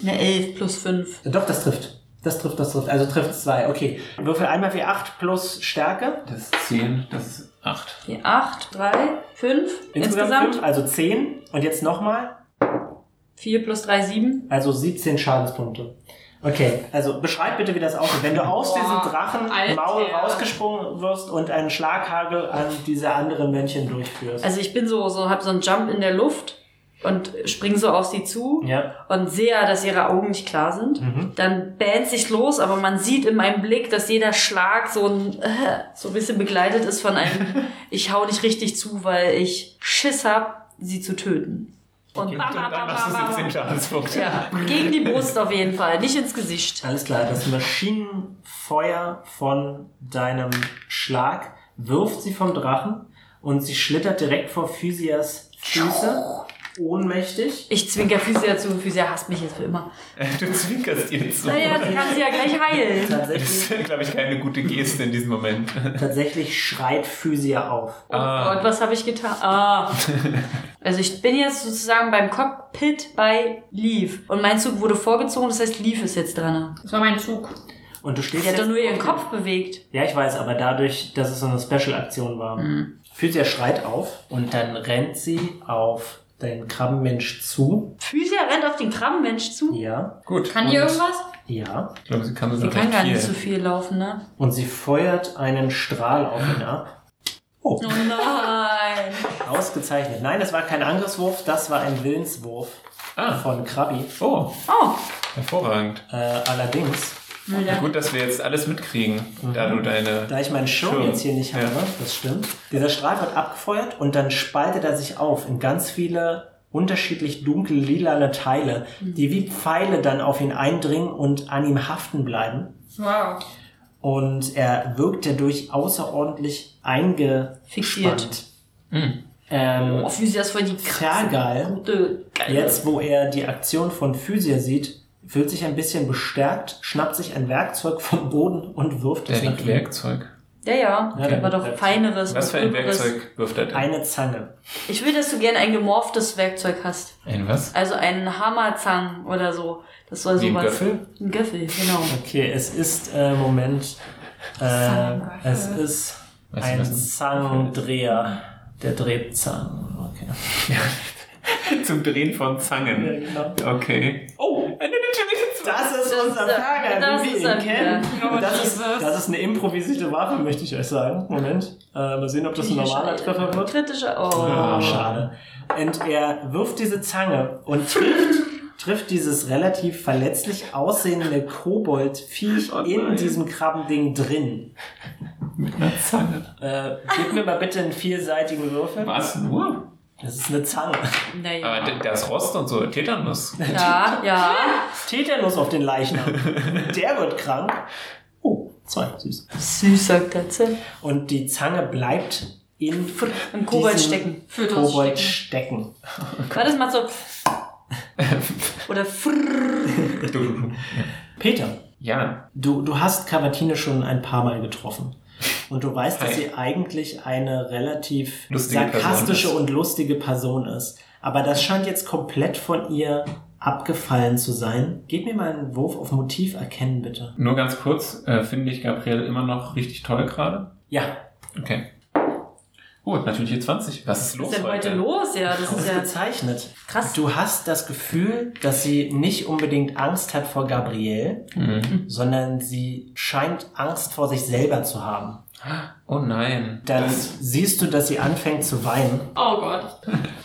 eine 11 plus 5. Doch, das trifft. Das trifft, das trifft. Also trifft zwei. Okay. Würfel einmal W8 plus Stärke. Das ist 10, das ist 8. Okay, 8, 3, 5 insgesamt. fünf, also 10. Und jetzt nochmal. 4 plus 3, 7. Also 17 Schadenspunkte. Okay, also beschreib bitte, wie das aussieht. Wenn du aus Boah, diesem Drachenmaul rausgesprungen wirst und einen Schlaghagel an diese anderen Männchen durchführst. Also ich bin so, so hab so einen Jump in der Luft und spring so auf sie zu ja. und sehe, dass ihre Augen nicht klar sind. Mhm. Dann bähnt sich los, aber man sieht in meinem Blick, dass jeder Schlag so ein, äh, *laughs* so ein bisschen begleitet ist von einem, *laughs* ich hau nicht richtig zu, weil ich Schiss hab, sie zu töten. Und Okay. bam, Und bam, dann bam, machst du bam, 17 bam. Schadenspunkte. Ja, gegen die Brust auf jeden Fall, nicht ins Gesicht. Alles klar, das Maschinenfeuer von deinem Schlag wirft sie vom Drachen und sie schlittert direkt vor Physias Füße, ohnmächtig. Ich zwinker Physia zu, Physia hasst mich jetzt für immer. Du zwinkerst jetzt so. Naja, die kann sie ja gleich heilen. Das Tatsächlich, ist, glaube ich, keine gute Geste in diesem Moment. tatsächlich schreit Physia auf. Oh Ah. Gott, was habe ich getan? Ah. Also ich bin jetzt sozusagen beim Cockpit bei Leaf. Und mein Zug wurde vorgezogen, das heißt Leaf ist jetzt dran. Das war mein Zug. Und du stehst Sie hat doch nur ihren Kopf bewegt. Ja, ich weiß, aber dadurch, dass es so eine Special-Aktion war. Mhm. Physia schreit auf und dann rennt sie auf den Krabbenmensch zu. Physia rennt auf den Krabbenmensch zu. Ja, Gut. Kann die Und- irgendwas? ja. Ich glaube, sie kann Sie sogar kann recht gar viel. nicht so viel laufen, ne? Und sie feuert einen Strahl auf ihn ab. Oh, Oh nein. *laughs* ausgezeichnet. Nein, das war kein Angriffswurf, das war ein Willenswurf Ah. von Krabi. Oh, Oh. hervorragend. Äh, allerdings, Ja. Gut, dass wir jetzt alles mitkriegen, da du deine... da ich meinen Schirm Schirm. jetzt hier nicht habe, Ja. das stimmt. Dieser Strahl wird abgefeuert und dann spaltet er sich auf in ganz viele unterschiedlich dunkel lilane Teile, die wie Pfeile dann auf ihn eindringen und an ihm haften bleiben. Wow. und er wirkt dadurch außerordentlich Fixiert. eingespannt. Hm. Ähm, Oh, Physias voll die Fergal, gute, geile. jetzt wo er die Aktion von Physia sieht, fühlt sich ein bisschen bestärkt, schnappt sich ein Werkzeug vom Boden und wirft Der es nach ihm. Werkzeug. Ja, ja. Ja, aber doch Werkzeug. feineres. Was für ein. Werkzeug wirft er denn? Eine Zange. Ich will, dass du gerne ein gemorphtes Werkzeug hast. Ein was? Also einen Hammerzang oder so. Das soll Wie ein sowas. Göffel? Ein Göffel, genau. Okay, es ist, äh, Moment, äh, es ist Weißt du, ein was ein Zangendreher. Der dreht Zangen. Okay. *laughs* Zum Drehen von Zangen. genau. Okay. Oh, Das ist Das unser das wie wir ihn kennen. Das ist, das ist eine improvisierte Waffe, möchte ich euch sagen. Moment. Äh, mal sehen, ob das ein normaler Treffer wird. Kritischer. Oh, Oh. schade. Und er wirft diese Zange und trifft, *laughs* trifft dieses relativ verletzlich aussehende Kobold-Viech Oh in diesem Krabbending drin. Mit einer Zange. Äh, gib mir mal bitte einen vierseitigen Würfel. Was nur? Das ist eine Zange. Naja. Aber da- da ist Rost und so, Tetanus. Ja, ja. Tetanus auf den Leichnam. Der wird krank. Oh, zwei, süß. Süß, sagt Katze. Und die Zange bleibt in Im Kobold stecken. Kobold stecken. stecken. Warte, das macht so. *laughs* Oder. Peter, Ja, du, du hast Cavatine schon ein paar Mal getroffen. Und du weißt, dass Hi. sie eigentlich eine relativ Lustige sarkastische und lustige Person ist. Aber das scheint jetzt komplett von ihr abgefallen zu sein. Gib mir mal einen Wurf auf Motiv erkennen, bitte. nur ganz kurz, äh, finde ich Gabriel immer noch richtig toll gerade. Ja, Okay. Gut, natürlich hier 20. Was ist los Was ist denn heute los? Ja, das ist ja *laughs* gezeichnet. krass. Du hast das Gefühl, dass sie nicht unbedingt Angst hat vor Gabrielle, Mhm. sondern sie scheint Angst vor sich selber zu haben. Oh nein. Dann Das, siehst du, dass sie anfängt zu weinen, Oh Gott.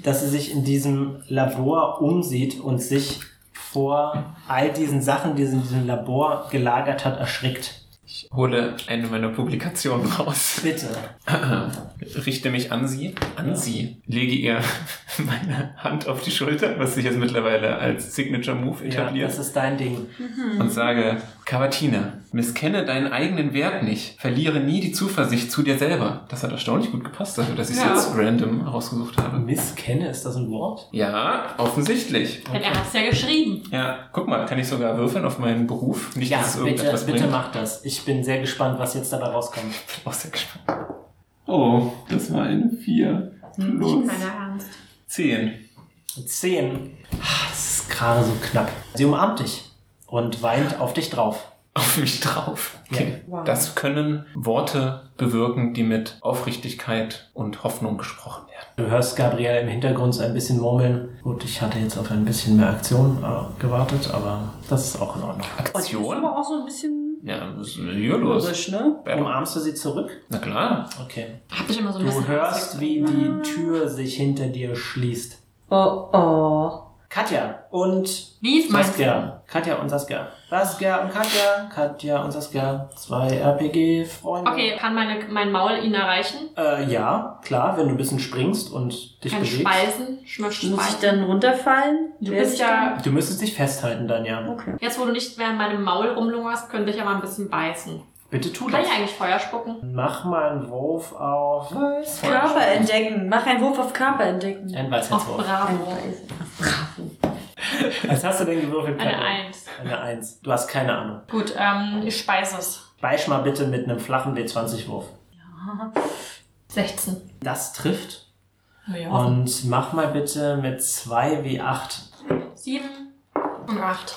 dass sie sich in diesem Labor umsieht und sich vor all diesen Sachen, die sie in diesem Labor gelagert hat, erschrickt. Ich hole eine meiner Publikationen raus. Bitte. Richte mich an sie, an sie, lege ihr *laughs* meine Hand auf die Schulter, was sich jetzt mittlerweile als Signature Move Ja, etabliert, das ist dein Ding. und sage, Cavatina, misskenne deinen eigenen Wert nicht, verliere nie die Zuversicht zu dir selber. Das hat erstaunlich gut gepasst dafür, dass ich es Ja. jetzt random rausgesucht habe. Misskenne, ist das ein Wort? Ja, offensichtlich. Denn er hat es ja geschrieben. Ja, guck mal, kann ich sogar würfeln auf meinen Beruf? Nicht, Ja, dass es bitte, irgendetwas bitte bringt. mach das. Ich bin sehr gespannt, was jetzt dabei rauskommt. Auch sehr gespannt. Oh, das war eine 4. Plus Keine Ernst. 10. Zehn. Ah, Das ist gerade so knapp. Sie umarmt dich und weint auf dich drauf. Auf mich drauf. Okay. Wow. Das können Worte bewirken, die mit Aufrichtigkeit und Hoffnung gesprochen werden. Du hörst Gabrielle im Hintergrund so ein bisschen murmeln. Gut, ich hatte jetzt auf ein bisschen mehr Aktion äh, gewartet, aber das ist auch in Ordnung. Aktion? aber auch so ein bisschen Ja, was ist denn hier los? mürrisch, ne? Umarmst du sie zurück? Na klar. Okay. Hab ich immer so ein Du bisschen hörst, wie die Tür sich hinter dir schließt. Oh, oh. Katja und Du? Saskia. Katja und Saskia. Saskia und Katja. Katja und Saskia. Zwei RPG-Freunde. Okay, kann meine, mein Maul ihn erreichen? Äh, ja, klar, wenn du ein bisschen springst und dich Kann bewegst. speisen? Schmöcht Muss ich dann runterfallen? Du Wer bist ist ja... Du müsstest dich festhalten dann, ja. Okay. Jetzt, wo du nicht mehr in meinem Maul rumlungerst, könnte ich aber ein bisschen beißen. Bitte tu Kann das. ich eigentlich Feuer spucken? Mach mal einen Wurf auf Körper entdecken. Mach einen Wurf auf Körper entdecken. ein Auf Weisheitswurf. Bravo. *laughs* Was hast du denn gewürfelt? Eine? Eins. Eine Eins. Du hast keine Ahnung. Gut, ähm, ich speise es. Beisch mal bitte mit einem flachen W20-Wurf. 16. Das trifft. Ja. Und mach mal bitte mit 2 W8 7 und 8.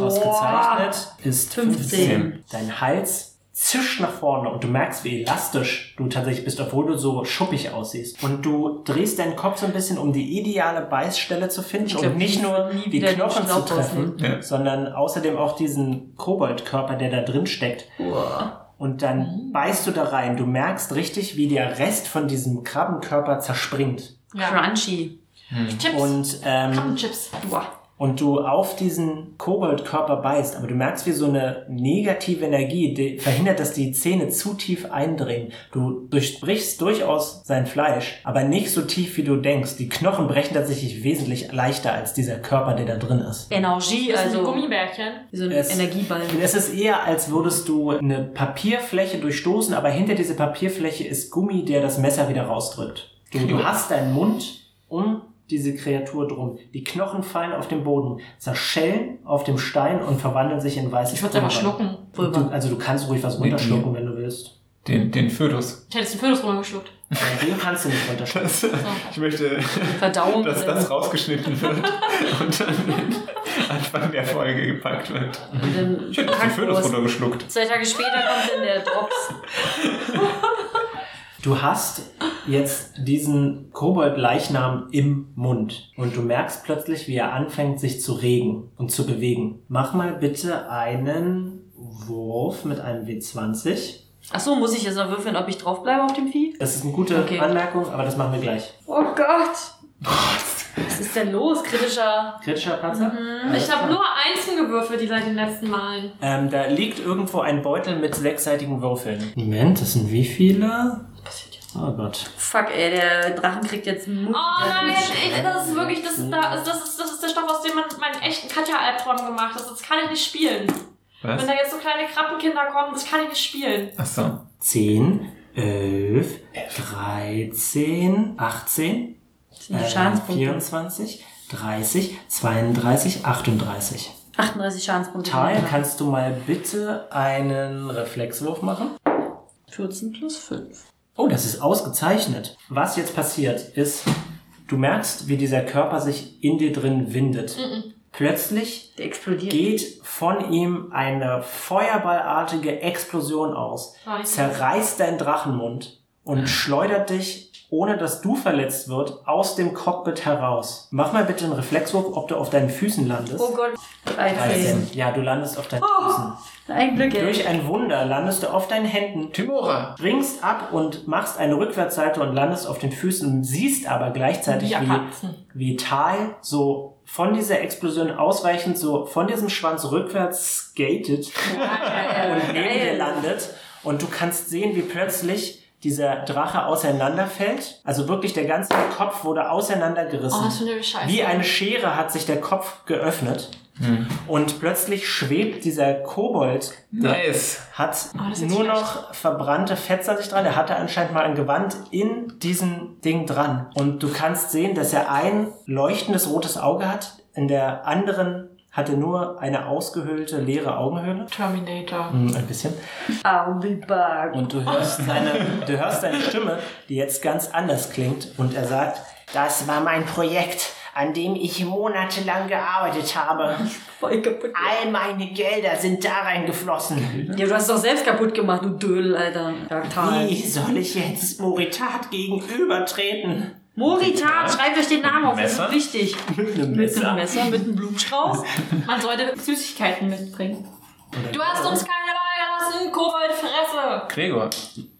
ausgezeichnet. Ist 15. 15. Dein Hals zischt nach vorne und du merkst, wie elastisch du tatsächlich bist, obwohl du so schuppig aussiehst. Und du drehst deinen Kopf so ein bisschen, um die ideale Beißstelle zu finden glaub, und nicht nur nie die Knochen zu treffen. Ja. sondern außerdem auch diesen Koboldkörper, der da drin steckt. Uah. Und dann beißt du da rein. Du merkst richtig, wie der Rest von diesem Krabbenkörper zerspringt. Ja. Crunchy. Chips. Und ähm, Krabbenchips. Uah. Und du auf diesen Koboldkörper beißt, aber du merkst, wie so eine negative Energie die verhindert, dass die Zähne zu tief eindringen. Du durchbrichst durchaus sein Fleisch, aber nicht so tief, wie du denkst. Die Knochen brechen tatsächlich wesentlich leichter als dieser Körper, der da drin ist. Energie, also Gummibärchen. so ein Es- Energieball. Es ist eher, als würdest du eine Papierfläche durchstoßen, aber hinter dieser Papierfläche ist Gummi, der das Messer wieder rausdrückt. Du, du hast deinen Mund um diese Kreatur drum. Die Knochen fallen auf den Boden, zerschellen auf dem Stein und verwandeln sich in weißes Ich würde es einfach schlucken. Du, also du kannst ruhig was runterschlucken, wenn du willst. Den, den Fötus. Ich hätte jetzt den Fötus runtergeschluckt. Den kannst du nicht runterschlucken. Das, ich möchte, Verdauung. dass das rausgeschnitten wird *laughs* und dann Anfang der Folge gepackt wird. Und dann Ich hätte den Fötus runtergeschluckt. Zwei Tage später kommt dann der Drops. *laughs* Du hast jetzt diesen Kobold-Leichnam im Mund und du merkst plötzlich, wie er anfängt, sich zu regen und zu bewegen. Mach mal bitte einen Wurf mit einem W20. Ach so, muss ich jetzt noch würfeln, ob ich draufbleibe auf dem Vieh? Das ist eine gute Okay. Anmerkung, aber das machen wir gleich. Oh Gott. Was ist denn los? Kritischer. Kritischer Panzer? Alles Ich habe nur Einsen gewürfelt, die seit den letzten Malen. Ähm, da liegt irgendwo ein Beutel mit sechsseitigen Würfeln. Moment, das sind wie viele? Passiert jetzt. Oh Gott. Fuck, ey, der Drachen kriegt jetzt Mut. Oh nein, ich, das ist wirklich, das ist, da, das, ist, das ist der Stoff, aus dem man meinen echten Katja-Albtraum gemacht hat. Das kann ich nicht spielen. Was? Wenn da jetzt so kleine Krabbenkinder kommen, das kann ich nicht spielen. Ach so. 10, 11, 13, 18, Das sind die äh, Schadenspunkte. 24, 30, 32, 38. 38 Schadenspunkte. Tal, kannst du mal bitte einen Reflexwurf machen? 14 plus 5. Oh, das ist ausgezeichnet. Was jetzt passiert ist, du merkst, wie dieser Körper sich in dir drin windet. Plötzlich Der explodiert. geht von ihm eine feuerballartige Explosion aus, Ah, zerreißt deinen Drachenmund und schleudert dich, ohne dass du verletzt wird, aus dem Cockpit heraus. Mach mal bitte einen Reflexwurf, ob du auf deinen Füßen landest. Oh Gott. 13. Ja, du landest auf deinen Oh. Füßen. Ein Glück. Durch ein Wunder landest du auf deinen Händen, Timora. springst ab und machst eine Rückwärtsseite und landest auf den Füßen, siehst aber gleichzeitig, Ja, wie, wie Tal so von dieser Explosion ausweichend so von diesem Schwanz rückwärts skatet und neben dir landet und du kannst sehen, wie plötzlich dieser Drache auseinanderfällt. Also wirklich der ganze Kopf wurde auseinandergerissen. Oh, das finde ich scheiße. Wie eine Schere hat sich der Kopf geöffnet und plötzlich schwebt dieser Kobold, der Nice. hat Oh, nur noch verbrannte Fetzer sich dran. Er hatte anscheinend mal ein Gewand in diesem Ding dran. Und du kannst sehen, dass er ein leuchtendes rotes Auge hat. In der anderen hat er nur eine ausgehöhlte leere Augenhöhle. Terminator. Hm, ein bisschen. I'll be back. Und du hörst seine, du hörst seine Stimme, die jetzt ganz anders klingt. Und er sagt, das war mein Projekt, an dem ich monatelang gearbeitet habe. Voll kaputt. All meine Gelder sind da reingeflossen. Ja, du hast es doch selbst kaputt gemacht, du Dödel, Alter. Wie soll ich jetzt Moritat gegenübertreten? Moritat, schreibt euch den Namen auf, das ist wichtig. *laughs* Mit einem Mit einem Messer, mit einem Blumenstrauß. Man sollte Süßigkeiten mitbringen. Du hast uns keine Wahl gelassen, Koboldfresse. Gregor,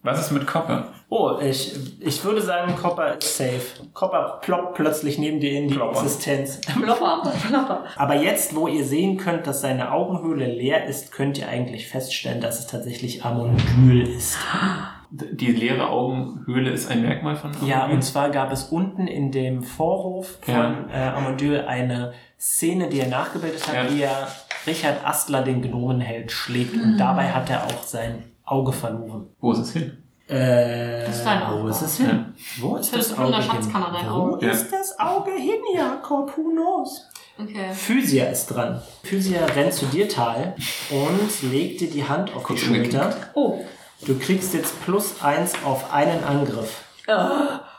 was ist mit Koppe? Oh, ich, ich würde sagen, Copper ist safe. Copper ploppt plötzlich neben dir in die Plopper. Existenz. *laughs* Plopper, plopper. Aber jetzt, wo ihr sehen könnt, dass seine Augenhöhle leer ist, könnt ihr eigentlich feststellen, dass es tatsächlich Amondyl ist. *gasps* Die leere Augenhöhle ist ein Merkmal von Ja, Amondyl? und zwar gab es unten in dem Vorhof von äh, Amondyl eine Szene, die er nachgebildet hat, Ja. wie er Richard Astler, den Gnomenheld, schlägt. Und dabei hat er auch sein Auge verloren. Wo ist es hin? Äh, Das ist dein wo Auge. ist es hin? Wo ist Das das ist in der Auge hin? Schatzkammer, dein Wo Auge. Ja. ist das Auge hin, Jakob? Who knows? Okay. Physia ist dran. Physia rennt zu dir, Tal, und legt dir die Hand auf die Schulter. Oh. Du kriegst jetzt plus eins auf einen Angriff. Ich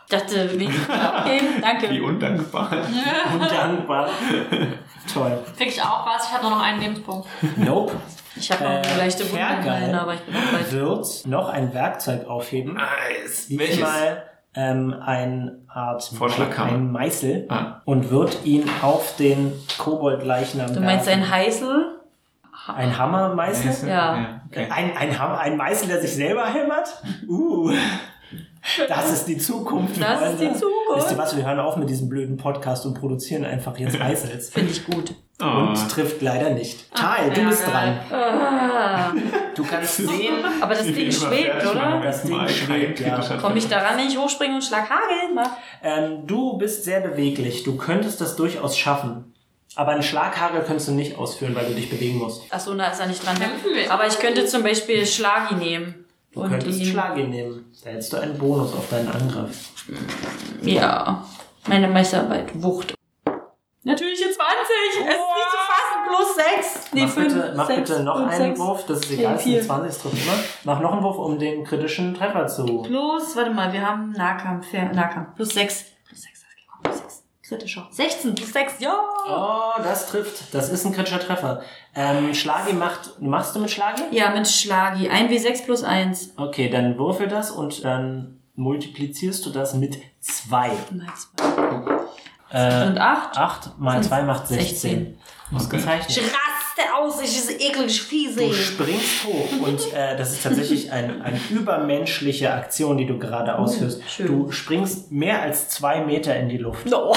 dachte, *laughs* wie. Okay, Wie danke. undankbar. *laughs* Undankbar. Toll. Krieg ich auch was? Ich habe nur noch einen Lebenspunkt. Nope. Ich habe noch eine Äh, leichte Wunde aber ich bin auch bald. Wird noch ein Werkzeug aufheben. Nice. Welches? Diesmal ähm, eine Art ein Meißel Ah. und wird ihn auf den Kobold-Leichnam Du meinst werfen. ein Heißel? ein Hammermeißel? Meißel? Ja. Okay. Ein, ein, Hammer, ein Meißel, der sich selber hämmert? Uh. Das ist die Zukunft. Das ist die Freunde. Zukunft. Wisst ihr was? Wir hören auf mit diesem blöden Podcast und produzieren einfach jetzt *laughs* Eisels. Finde ich gut. Oh. Und trifft leider nicht. Teil, du bist dran. Ah, Du kannst sehen, aber das Ding schwebt, oder? Das Ding schwebt, ja. Komme ich daran, wenn ich hochspringe und schlag Hagel? Ähm, du bist sehr beweglich. Du könntest das durchaus schaffen. Aber einen Schlaghagel könntest du nicht ausführen, weil du dich bewegen musst. Achso, da ist er nicht dran. Aber ich könnte zum Beispiel Schlagi nehmen. Du Und könntest ihn- Schlagi nehmen. Da hättest du einen Bonus auf deinen Angriff. Ja. Meine Meisterarbeit. Wucht. Natürlich in 20! Es ist nicht zu fassen. Plus 6. Nee, mach 5. bitte, mach bitte noch einen Wurf. Das ist egal, es sind 20 trifft immer. Mach noch einen Wurf, um den kritischen Treffer zu. Plus, warte mal, wir haben Nahkampf. Ja, Nahkampf. Plus 6. Plus 6, das geht plus 6. Kritischer. 16 plus 6, ja! Oh, das trifft. Das ist ein kritischer Treffer. Ähm, Schlagi macht. Machst du mit Schlagi? Ja, mit Schlagi. 1W6 plus 1. Okay, dann würfel das und dann multiplizierst du das mit 2. Mal 2. Äh, Und 8. 8 mal Sind 2 macht 16. 16. Ausgezeichnet. Raste aus, ich ist eklig fiese. Du springst hoch und äh, das ist tatsächlich *laughs* ein, eine übermenschliche Aktion, die du gerade ausführst. schön. Du springst mehr als zwei Meter in die Luft. No.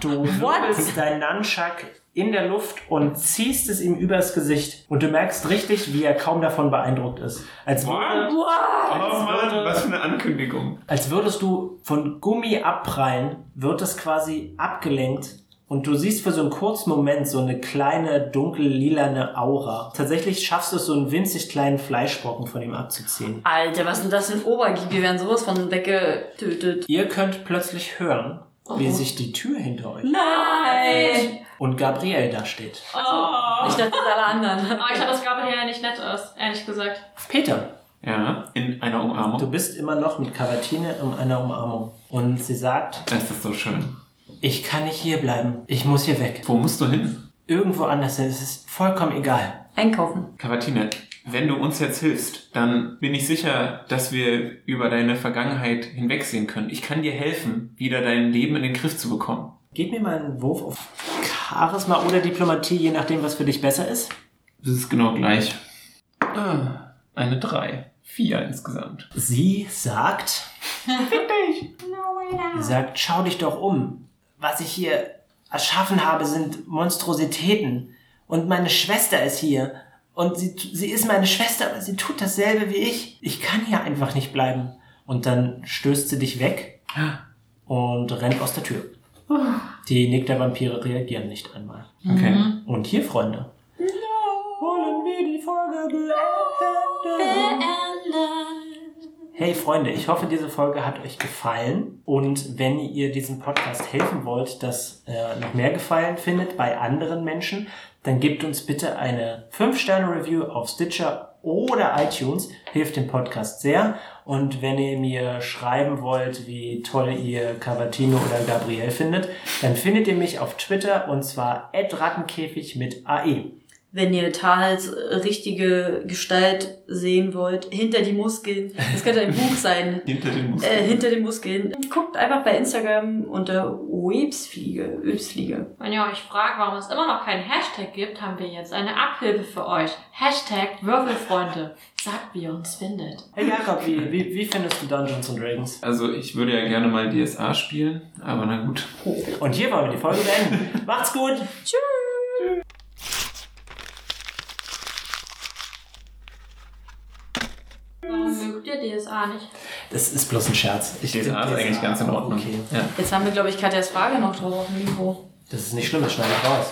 Du *laughs* wirbelst deinen Nunchuck in der Luft und ziehst es ihm übers Gesicht. Und du merkst richtig, wie er kaum davon beeindruckt ist. Als, würde, What? Oh Mann, was für eine Ankündigung. als würdest du von Gummi abprallen, wird es quasi abgelenkt. Und du siehst für so einen kurzen Moment so eine kleine, dunkel-lilane Aura. Tatsächlich schaffst du es, so einen winzig kleinen Fleischbrocken von ihm abzuziehen. Alter, was sind das für ein Obergieb? Wir werden sowas von weggetötet. Ihr könnt plötzlich hören, wie sich die Tür hinter euch Nein! und Gabriel da steht. Oh. Ich dachte, das alle anderen. Aber *laughs* ich glaube, dass Gabriel ja nicht nett ist, ehrlich gesagt. Peter, Ja, in einer du Umarmung. bist immer noch mit Cavatine in einer Umarmung. Und sie sagt, Das ist so schön. Ich kann nicht hier bleiben. Ich muss hier weg. Wo musst du hin? Irgendwo anders. Es ist vollkommen egal. Einkaufen. Cavatine, wenn du uns jetzt hilfst, dann bin ich sicher, dass wir über deine Vergangenheit hinwegsehen können. Ich kann dir helfen, wieder dein Leben in den Griff zu bekommen. Gib mir mal einen Wurf auf Charisma oder Diplomatie, je nachdem, was für dich besser ist. Das ist genau gleich. Ah, Eine 3. 4 insgesamt. Sie sagt, sie sagt, schau dich doch um. Was ich hier erschaffen habe, sind Monstrositäten. Und meine Schwester ist hier. Und sie, sie ist meine Schwester, aber sie tut dasselbe wie ich. Ich kann hier einfach nicht bleiben. Und dann stößt sie dich weg und rennt aus der Tür. Die Nick der Vampire reagieren nicht einmal. Okay. Und hier, Freunde, wollen wir die Folge beenden. Hey Freunde, ich hoffe, diese Folge hat euch gefallen. Und wenn ihr diesem Podcast helfen wollt, dass er noch mehr Gefallen findet bei anderen Menschen, dann gebt uns bitte eine 5-Sterne-Review auf Stitcher oder iTunes. Hilft dem Podcast sehr. Und wenn ihr mir schreiben wollt, wie toll ihr Cavatino oder Gabriel findet, dann findet ihr mich auf Twitter und zwar rattenkäfig mit. AE. Wenn ihr Tals äh, richtige Gestalt sehen wollt, hinter die Muskeln, das könnte ein Buch sein, *laughs* Hinter den Muskeln. äh, hinter den Muskeln, guckt einfach bei Instagram unter Websfliege, Websfliege. Wenn ihr euch fragt, warum es immer noch keinen Hashtag gibt, haben wir jetzt eine Abhilfe für euch. Hashtag Würfelfreunde. Sagt, wie ihr uns findet. Hey Jakob, wie, wie, wie findest du Dungeons and Dragons? Also ich würde ja gerne mal DSA spielen, aber na gut. Und hier wollen wir die Folge beenden. Macht's gut! Warum mögt ihr DSA nicht? Das ist bloß ein Scherz. Ich DSA ist eigentlich ganz in Ordnung. Okay. Ja. Jetzt haben wir, glaube ich, Katjas Frage noch drauf auf dem Niveau. Das ist nicht schlimm, das schneide ich raus.